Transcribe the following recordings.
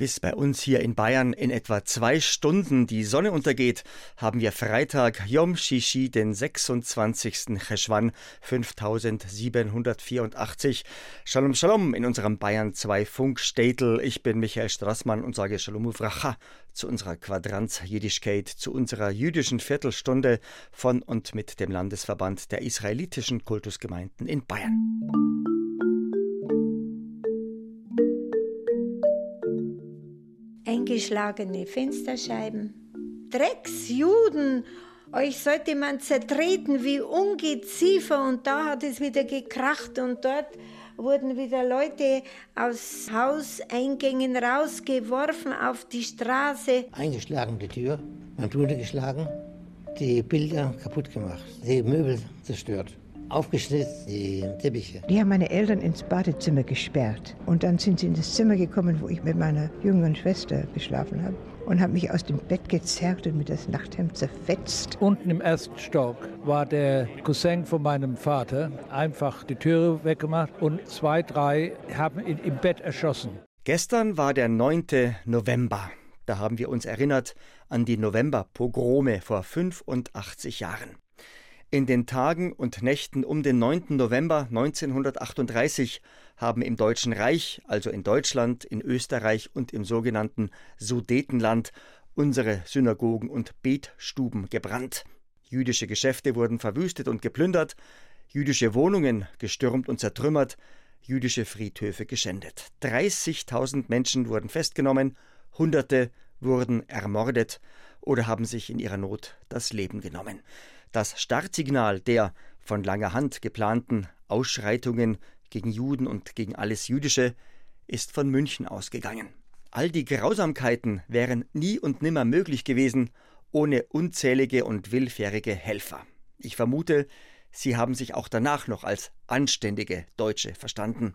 bis bei uns hier in Bayern in etwa zwei Stunden die Sonne untergeht, haben wir Freitag Yom Shishi, den 26. Cheshwan 5784. Shalom Shalom in unserem Bayern 2 Funkstädtel. Ich bin Michael Strassmann und sage Shalom Uvracha zu unserer Quadranz Jiddischkeit, zu unserer jüdischen Viertelstunde von und mit dem Landesverband der israelitischen Kultusgemeinden in Bayern. Eingeschlagene Fensterscheiben. Drecksjuden! Euch sollte man zertreten wie Ungeziefer und da hat es wieder gekracht und dort wurden wieder Leute aus Hauseingängen rausgeworfen auf die Straße. Eingeschlagen die Tür, man Bude geschlagen, die Bilder kaputt gemacht, die Möbel zerstört aufgeschnitten, die Teppiche. Die haben meine Eltern ins Badezimmer gesperrt. Und dann sind sie in das Zimmer gekommen, wo ich mit meiner jüngeren Schwester geschlafen habe. Und haben mich aus dem Bett gezerrt und mit das Nachthemd zerfetzt. Unten im ersten Stock war der Cousin von meinem Vater einfach die Türe weggemacht und zwei, drei haben ihn im Bett erschossen. Gestern war der 9. November. Da haben wir uns erinnert an die November-Pogrome vor 85 Jahren. In den Tagen und Nächten um den 9. November 1938 haben im Deutschen Reich, also in Deutschland, in Österreich und im sogenannten Sudetenland, unsere Synagogen und Betstuben gebrannt. Jüdische Geschäfte wurden verwüstet und geplündert, jüdische Wohnungen gestürmt und zertrümmert, jüdische Friedhöfe geschändet. 30.000 Menschen wurden festgenommen, Hunderte wurden ermordet oder haben sich in ihrer Not das Leben genommen. Das Startsignal der von langer Hand geplanten Ausschreitungen gegen Juden und gegen alles Jüdische ist von München ausgegangen. All die Grausamkeiten wären nie und nimmer möglich gewesen ohne unzählige und willfährige Helfer. Ich vermute, sie haben sich auch danach noch als anständige Deutsche verstanden.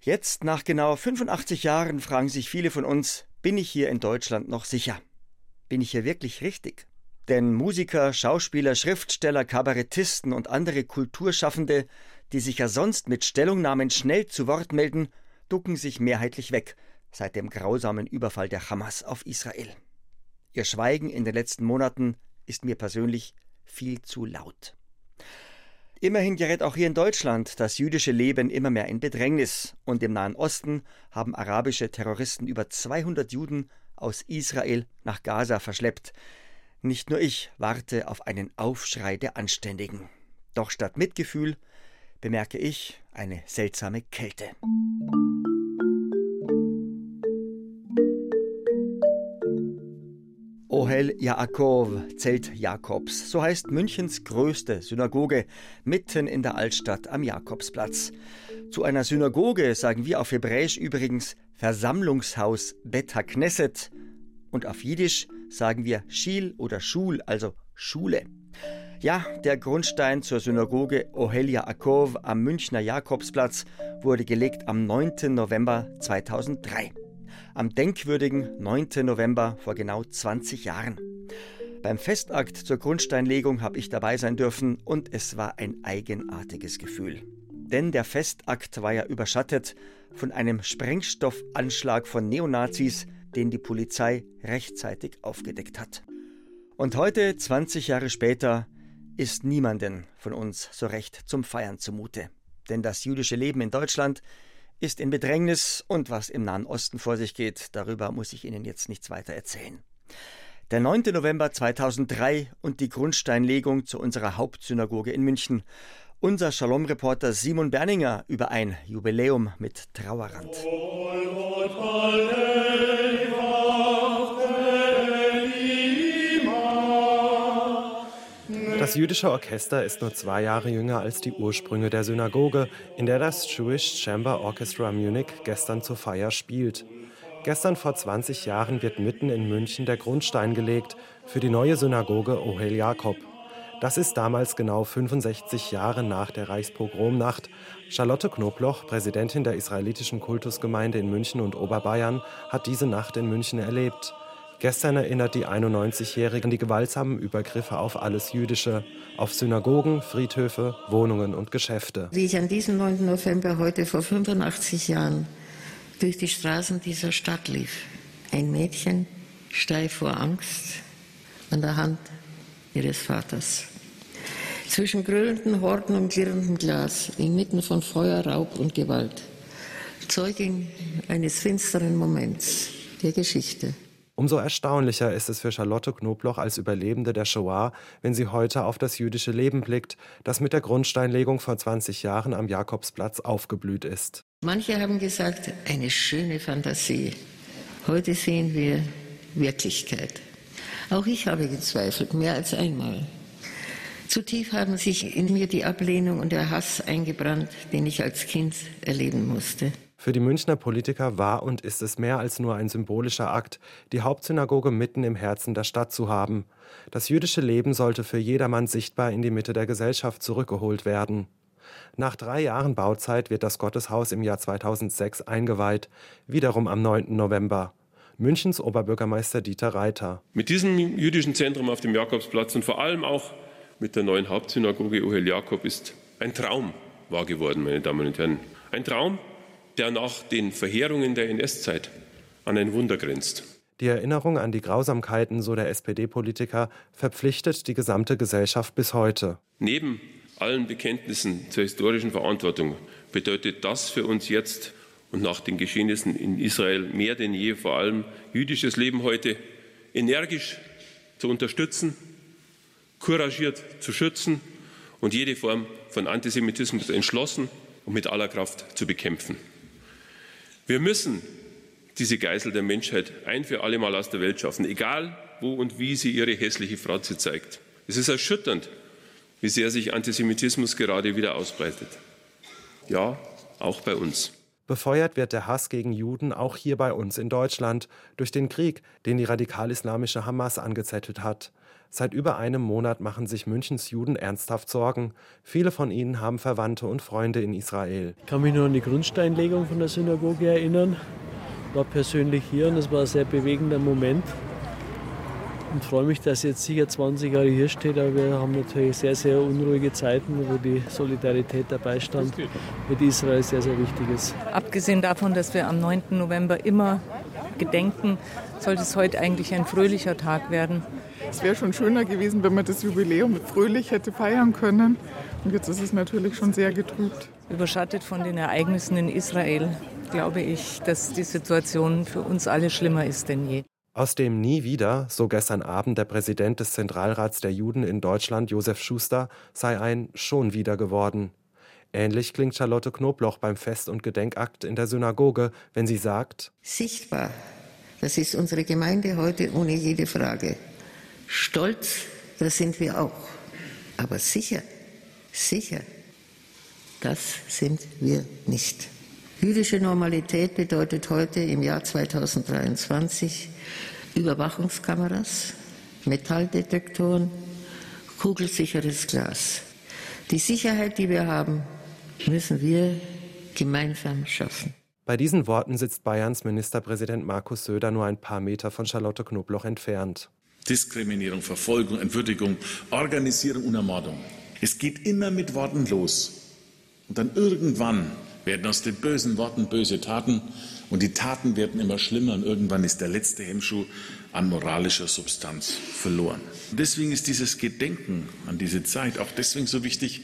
Jetzt, nach genau 85 Jahren, fragen sich viele von uns, bin ich hier in Deutschland noch sicher? Bin ich hier wirklich richtig? Denn Musiker, Schauspieler, Schriftsteller, Kabarettisten und andere Kulturschaffende, die sich ja sonst mit Stellungnahmen schnell zu Wort melden, ducken sich mehrheitlich weg seit dem grausamen Überfall der Hamas auf Israel. Ihr Schweigen in den letzten Monaten ist mir persönlich viel zu laut. Immerhin gerät auch hier in Deutschland das jüdische Leben immer mehr in Bedrängnis, und im Nahen Osten haben arabische Terroristen über 200 Juden aus Israel nach Gaza verschleppt, nicht nur ich warte auf einen Aufschrei der Anständigen. Doch statt Mitgefühl bemerke ich eine seltsame Kälte. Ohel Yaakov, Zelt Jakobs, so heißt Münchens größte Synagoge, mitten in der Altstadt am Jakobsplatz. Zu einer Synagoge sagen wir auf Hebräisch übrigens Versammlungshaus Bet HaKnesset und auf Jiddisch sagen wir Schil oder Schul, also Schule. Ja, der Grundstein zur Synagoge Ohelia Akov am Münchner Jakobsplatz wurde gelegt am 9. November 2003. Am denkwürdigen 9. November vor genau 20 Jahren. Beim Festakt zur Grundsteinlegung habe ich dabei sein dürfen und es war ein eigenartiges Gefühl. Denn der Festakt war ja überschattet von einem Sprengstoffanschlag von Neonazis, den die Polizei rechtzeitig aufgedeckt hat. Und heute, 20 Jahre später, ist niemanden von uns so recht zum Feiern zumute. Denn das jüdische Leben in Deutschland ist in Bedrängnis und was im Nahen Osten vor sich geht, darüber muss ich Ihnen jetzt nichts weiter erzählen. Der 9. November 2003 und die Grundsteinlegung zu unserer Hauptsynagoge in München. Unser Shalom-Reporter Simon Berninger über ein Jubiläum mit Trauerrand. Das jüdische Orchester ist nur zwei Jahre jünger als die Ursprünge der Synagoge, in der das Jewish Chamber Orchestra Munich gestern zur Feier spielt. Gestern vor 20 Jahren wird mitten in München der Grundstein gelegt für die neue Synagoge Ohel Jakob. Das ist damals genau 65 Jahre nach der Reichspogromnacht. Charlotte Knobloch, Präsidentin der israelitischen Kultusgemeinde in München und Oberbayern, hat diese Nacht in München erlebt. Gestern erinnert die 91-Jährige an die gewaltsamen Übergriffe auf alles Jüdische, auf Synagogen, Friedhöfe, Wohnungen und Geschäfte. Wie ich an diesem 9. November heute vor 85 Jahren durch die Straßen dieser Stadt lief. Ein Mädchen, steif vor Angst, an der Hand ihres Vaters. Zwischen grüllenden Horden und klirrendem Glas, inmitten von Feuer, Raub und Gewalt. Zeugin eines finsteren Moments der Geschichte. Umso erstaunlicher ist es für Charlotte Knobloch als Überlebende der Shoah, wenn sie heute auf das jüdische Leben blickt, das mit der Grundsteinlegung vor 20 Jahren am Jakobsplatz aufgeblüht ist. Manche haben gesagt, eine schöne Fantasie. Heute sehen wir Wirklichkeit. Auch ich habe gezweifelt, mehr als einmal. Zu tief haben sich in mir die Ablehnung und der Hass eingebrannt, den ich als Kind erleben musste. Für die Münchner Politiker war und ist es mehr als nur ein symbolischer Akt, die Hauptsynagoge mitten im Herzen der Stadt zu haben. Das jüdische Leben sollte für jedermann sichtbar in die Mitte der Gesellschaft zurückgeholt werden. Nach drei Jahren Bauzeit wird das Gotteshaus im Jahr 2006 eingeweiht, wiederum am 9. November. Münchens Oberbürgermeister Dieter Reiter. Mit diesem jüdischen Zentrum auf dem Jakobsplatz und vor allem auch mit der neuen Hauptsynagoge Ohel Jakob ist ein Traum wahr geworden, meine Damen und Herren. Ein Traum, der nach den Verheerungen der NS-Zeit an ein Wunder grenzt. Die Erinnerung an die Grausamkeiten, so der SPD-Politiker, verpflichtet die gesamte Gesellschaft bis heute. Neben allen Bekenntnissen zur historischen Verantwortung bedeutet das für uns jetzt und nach den Geschehnissen in Israel mehr denn je vor allem jüdisches Leben heute energisch zu unterstützen, couragiert zu schützen und jede Form von Antisemitismus entschlossen und mit aller Kraft zu bekämpfen. Wir müssen diese Geisel der Menschheit ein für alle Mal aus der Welt schaffen, egal wo und wie sie ihre hässliche Fratze zeigt. Es ist erschütternd, wie sehr sich Antisemitismus gerade wieder ausbreitet. Ja, auch bei uns. Befeuert wird der Hass gegen Juden auch hier bei uns in Deutschland durch den Krieg, den die radikal-islamische Hamas angezettelt hat. Seit über einem Monat machen sich Münchens Juden ernsthaft Sorgen. Viele von ihnen haben Verwandte und Freunde in Israel. Ich kann mich nur an die Grundsteinlegung von der Synagoge erinnern. Ich war persönlich hier und es war ein sehr bewegender Moment. Und freue mich, dass jetzt sicher 20 Jahre hier steht, aber wir haben natürlich sehr, sehr unruhige Zeiten, wo die Solidarität, der Beistand mit Israel sehr, sehr wichtig ist. Abgesehen davon, dass wir am 9. November immer gedenken, sollte es heute eigentlich ein fröhlicher Tag werden. Es wäre schon schöner gewesen, wenn man das Jubiläum fröhlich hätte feiern können. Und jetzt ist es natürlich schon sehr getrübt. Überschattet von den Ereignissen in Israel glaube ich, dass die Situation für uns alle schlimmer ist denn je. Aus dem Nie wieder, so gestern Abend der Präsident des Zentralrats der Juden in Deutschland, Josef Schuster, sei ein schon wieder geworden. Ähnlich klingt Charlotte Knobloch beim Fest- und Gedenkakt in der Synagoge, wenn sie sagt: Sichtbar, das ist unsere Gemeinde heute ohne jede Frage. Stolz, das sind wir auch. Aber sicher, sicher, das sind wir nicht. Jüdische Normalität bedeutet heute im Jahr 2023 Überwachungskameras, Metalldetektoren, kugelsicheres Glas. Die Sicherheit, die wir haben, müssen wir gemeinsam schaffen. Bei diesen Worten sitzt Bayerns Ministerpräsident Markus Söder nur ein paar Meter von Charlotte Knobloch entfernt. Diskriminierung, Verfolgung, Entwürdigung, Organisierung und Ermordung. Es geht immer mit Worten los. Und dann irgendwann werden aus den bösen Worten böse Taten und die Taten werden immer schlimmer und irgendwann ist der letzte Hemmschuh an moralischer Substanz verloren. Und deswegen ist dieses Gedenken an diese Zeit auch deswegen so wichtig,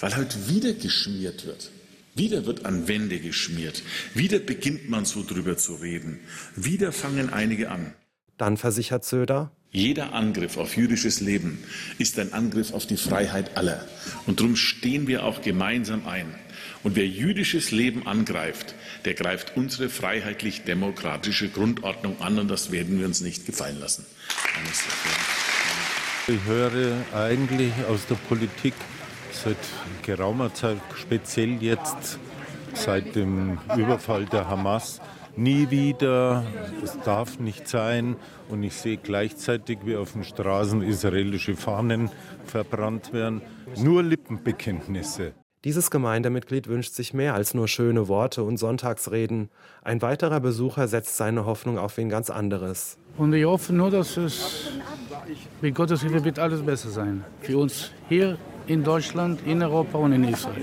weil heute wieder geschmiert wird. Wieder wird an Wände geschmiert. Wieder beginnt man so drüber zu reden. Wieder fangen einige an. Dann versichert Söder, jeder Angriff auf jüdisches Leben ist ein Angriff auf die Freiheit aller. Und darum stehen wir auch gemeinsam ein. Und wer jüdisches Leben angreift, der greift unsere freiheitlich-demokratische Grundordnung an und das werden wir uns nicht gefallen lassen. Ich höre eigentlich aus der Politik seit geraumer Zeit, speziell jetzt seit dem Überfall der Hamas, nie wieder, es darf nicht sein. Und ich sehe gleichzeitig, wie auf den Straßen israelische Fahnen verbrannt werden. Nur Lippenbekenntnisse. Dieses Gemeindemitglied wünscht sich mehr als nur schöne Worte und Sonntagsreden. Ein weiterer Besucher setzt seine Hoffnung auf wen ganz anderes. Und ich hoffe nur, dass es mit Gottes Hilfe wird alles besser sein. Für uns hier in Deutschland, in Europa und in Israel.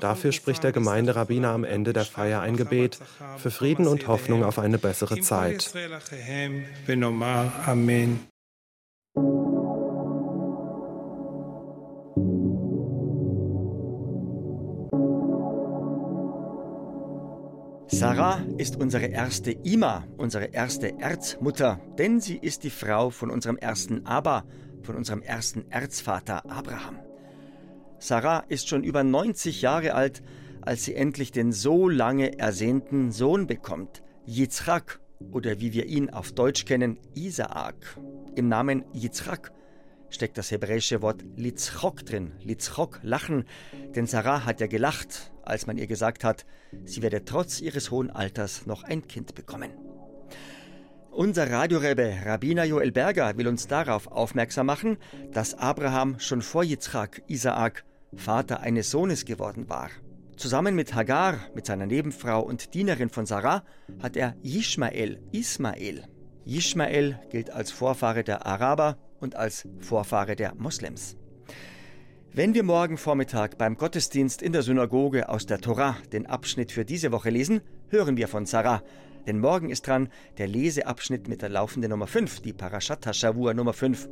Dafür spricht der Gemeinderabbiner am Ende der Feier ein Gebet für Frieden und Hoffnung auf eine bessere Zeit. Amen. Sarah ist unsere erste Ima, unsere erste Erzmutter, denn sie ist die Frau von unserem ersten Abba, von unserem ersten Erzvater Abraham. Sarah ist schon über 90 Jahre alt, als sie endlich den so lange ersehnten Sohn bekommt, Yitzchak, oder wie wir ihn auf Deutsch kennen, Isaak. Im Namen Yitzchak steckt das hebräische Wort Litzchok drin. Litzchok, lachen, denn Sarah hat ja gelacht, als man ihr gesagt hat, sie werde trotz ihres hohen Alters noch ein Kind bekommen. Unser Radiorebbe Rabbiner Joel Berger will uns darauf aufmerksam machen, dass Abraham schon vor Yitzchak, Isaak, Vater eines Sohnes geworden war. Zusammen mit Hagar, mit seiner Nebenfrau und Dienerin von Sarah, hat er Ishmael, Ismael. Ishmael gilt als Vorfahre der Araber und als Vorfahre der Moslems. Wenn wir morgen Vormittag beim Gottesdienst in der Synagoge aus der Torah den Abschnitt für diese Woche lesen, hören wir von Sarah. Denn morgen ist dran der Leseabschnitt mit der laufenden Nummer 5, die Parashat HaShavua Nummer 5.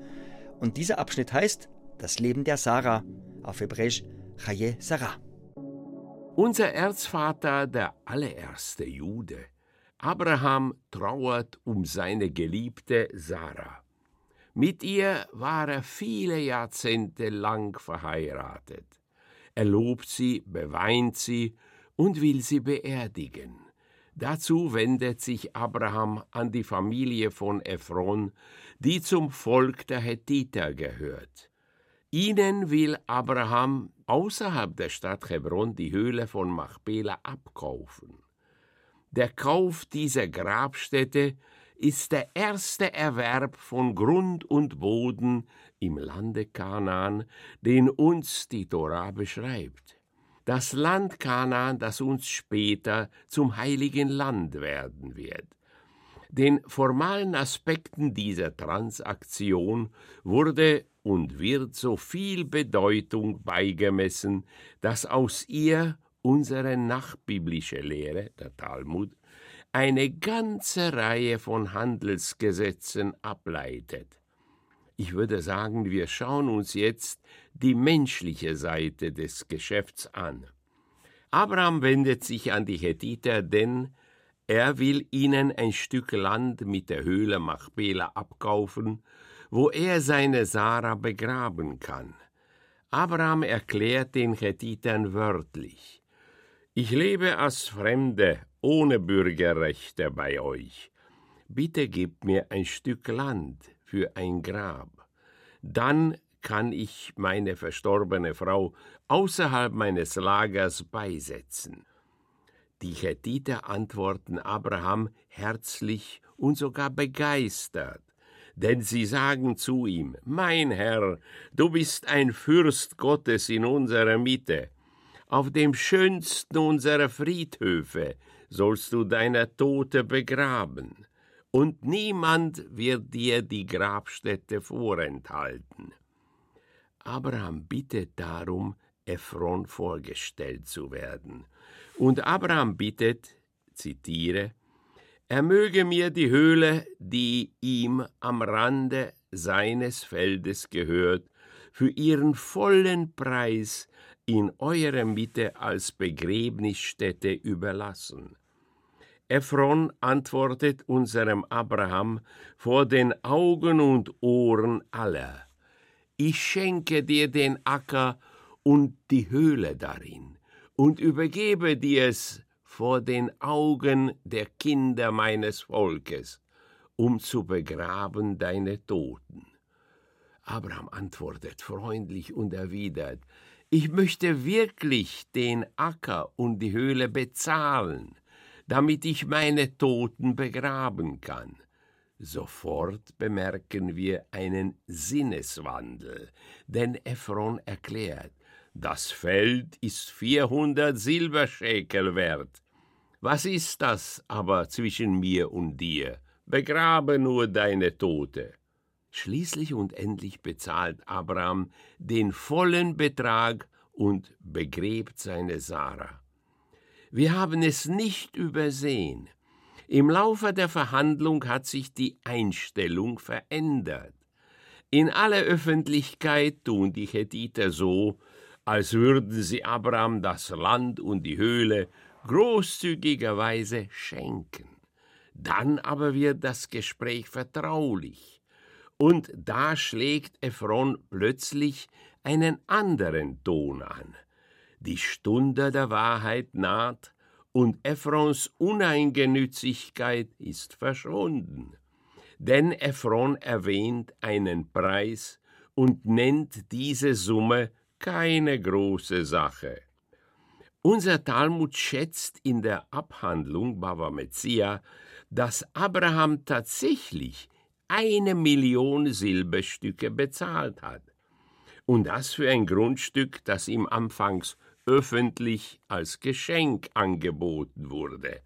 Und dieser Abschnitt heißt Das Leben der Sarah, auf Hebräisch Chaye Sarah. Unser Erzvater, der allererste Jude, Abraham, trauert um seine geliebte Sarah. Mit ihr war er viele Jahrzehnte lang verheiratet. Er lobt sie, beweint sie und will sie beerdigen. Dazu wendet sich Abraham an die Familie von Ephron, die zum Volk der Hethiter gehört. Ihnen will Abraham außerhalb der Stadt Hebron die Höhle von Machpela abkaufen. Der Kauf dieser Grabstätte ist der erste Erwerb von Grund und Boden im Lande Kanaan, den uns die Tora beschreibt. Das Land Kanaan, das uns später zum heiligen Land werden wird. Den formalen Aspekten dieser Transaktion wurde und wird so viel Bedeutung beigemessen, dass aus ihr unsere nachbiblische Lehre, der Talmud, eine ganze Reihe von Handelsgesetzen ableitet. Ich würde sagen, wir schauen uns jetzt die menschliche Seite des Geschäfts an. Abraham wendet sich an die Hethiter, denn er will ihnen ein Stück Land mit der Höhle Machpela abkaufen, wo er seine Sarah begraben kann. Abraham erklärt den Hethitern wörtlich: Ich lebe als Fremde ohne Bürgerrechte bei euch. Bitte gebt mir ein Stück Land für ein Grab. Dann kann ich meine verstorbene Frau außerhalb meines Lagers beisetzen. Die Hethiter antworten Abraham herzlich und sogar begeistert, denn sie sagen zu ihm, Mein Herr, du bist ein Fürst Gottes in unserer Mitte, auf dem schönsten unserer Friedhöfe sollst du deine Tote begraben, und niemand wird dir die Grabstätte vorenthalten. Abraham bittet darum, Ephron vorgestellt zu werden. Und Abraham bittet, zitiere, er möge mir die Höhle, die ihm am Rande seines Feldes gehört, für ihren vollen Preis in eurer Mitte als Begräbnisstätte überlassen. Ephron antwortet unserem Abraham vor den Augen und Ohren aller. Ich schenke dir den Acker und die Höhle darin und übergebe dir es vor den Augen der Kinder meines Volkes, um zu begraben deine Toten. Abraham antwortet freundlich und erwidert, ich möchte wirklich den Acker und die Höhle bezahlen damit ich meine Toten begraben kann. Sofort bemerken wir einen Sinneswandel, denn Ephron erklärt, das Feld ist 400 Silberschäkel wert. Was ist das aber zwischen mir und dir? Begrabe nur deine Tote. Schließlich und endlich bezahlt Abraham den vollen Betrag und begräbt seine Sarah. Wir haben es nicht übersehen. Im Laufe der Verhandlung hat sich die Einstellung verändert. In aller Öffentlichkeit tun die Hethiter so, als würden sie Abraham das Land und die Höhle großzügigerweise schenken. Dann aber wird das Gespräch vertraulich. Und da schlägt Ephron plötzlich einen anderen Ton an. Die Stunde der Wahrheit naht, und Ephrons Uneingenützigkeit ist verschwunden. Denn Ephron erwähnt einen Preis und nennt diese Summe keine große Sache. Unser Talmud schätzt in der Abhandlung Bava Metzia, dass Abraham tatsächlich eine Million Silberstücke bezahlt hat. Und das für ein Grundstück, das ihm anfangs öffentlich als Geschenk angeboten wurde.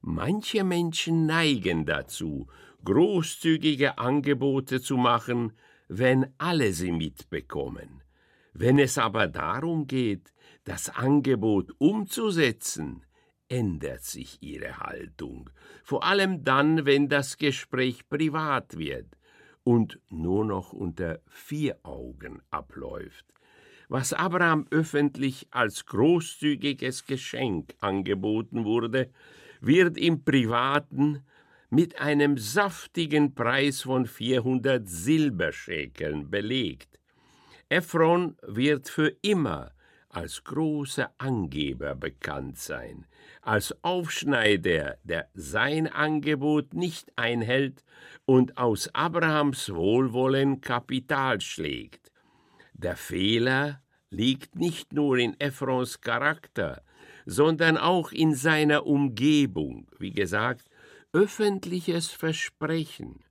Manche Menschen neigen dazu, großzügige Angebote zu machen, wenn alle sie mitbekommen. Wenn es aber darum geht, das Angebot umzusetzen, ändert sich ihre Haltung, vor allem dann, wenn das Gespräch privat wird und nur noch unter vier Augen abläuft. Was Abraham öffentlich als großzügiges Geschenk angeboten wurde, wird im Privaten mit einem saftigen Preis von 400 Silberschäkeln belegt. Ephron wird für immer als großer Angeber bekannt sein, als Aufschneider, der sein Angebot nicht einhält und aus Abrahams Wohlwollen Kapital schlägt. Der Fehler liegt nicht nur in Ephrons Charakter, sondern auch in seiner Umgebung, wie gesagt, öffentliches Versprechen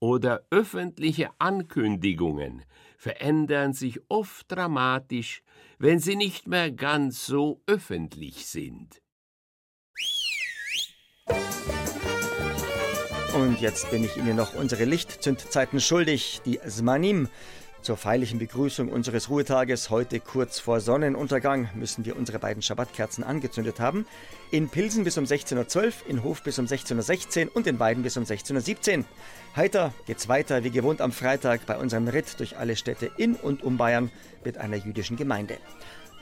oder öffentliche Ankündigungen verändern sich oft dramatisch, wenn sie nicht mehr ganz so öffentlich sind. Und jetzt bin ich Ihnen noch unsere Lichtzündzeiten schuldig, die Zmanim. Zur feierlichen Begrüßung unseres Ruhetages heute kurz vor Sonnenuntergang müssen wir unsere beiden Schabbatkerzen angezündet haben. In Pilsen bis um 16.12 Uhr, in Hof bis um 16.16 Uhr und in Weiden bis um 16.17 Uhr. Heiter geht's weiter wie gewohnt am Freitag bei unserem Ritt durch alle Städte in und um Bayern mit einer jüdischen Gemeinde.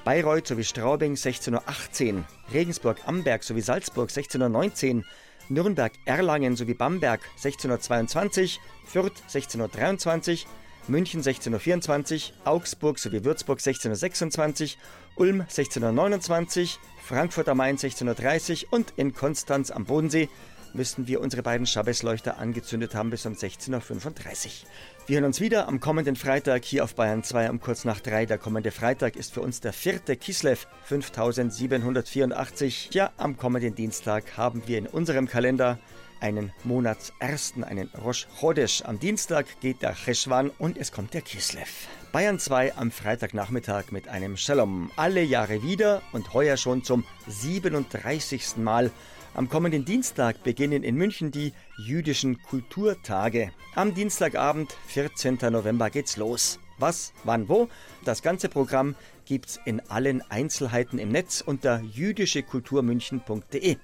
Bayreuth sowie Straubing 16.18 Uhr, Regensburg-Amberg sowie Salzburg 16.19 Uhr, Nürnberg-Erlangen sowie Bamberg 16.22 Uhr, Fürth 16.23 Uhr, München 16.24 Uhr, Augsburg sowie Würzburg 16.26 Uhr, Ulm 16.29 Uhr, Frankfurt am Main 16.30 Uhr und in Konstanz am Bodensee müssten wir unsere beiden Schabbesleuchter angezündet haben bis um 16.35 Uhr. Wir hören uns wieder am kommenden Freitag hier auf Bayern 2 um kurz nach 3. Der kommende Freitag ist für uns der vierte Kislev 5784. Ja, am kommenden Dienstag haben wir in unserem Kalender einen Monatsersten, einen Rosh Chodesh. Am Dienstag geht der Cheshwan und es kommt der Kislev. Bayern 2 am Freitagnachmittag mit einem Shalom. Alle Jahre wieder und heuer schon zum 37. Mal. Am kommenden Dienstag beginnen in München die jüdischen Kulturtage. Am Dienstagabend, 14. November, geht's los. Was, wann, wo? Das ganze Programm gibt's in allen Einzelheiten im Netz unter jüdischekulturmünchen.de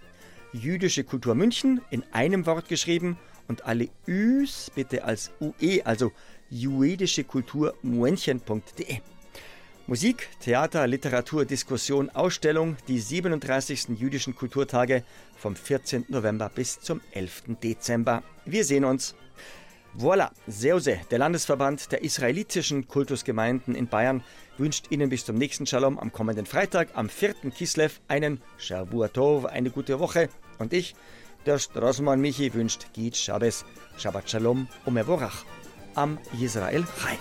jüdische Kultur München in einem Wort geschrieben und alle Üs bitte als UE, also jüdische Kultur Muenchen.de. Musik, Theater, Literatur, Diskussion, Ausstellung, die 37. jüdischen Kulturtage vom 14. November bis zum 11. Dezember. Wir sehen uns. Voilà, Seuse, der Landesverband der israelitischen Kultusgemeinden in Bayern, wünscht Ihnen bis zum nächsten Shalom am kommenden Freitag, am 4. Kislev, einen Shavuot eine gute Woche. Und ich, der Straßenmann Michi, wünscht Git Shabbos, Shabbat Shalom und am Israel Chai.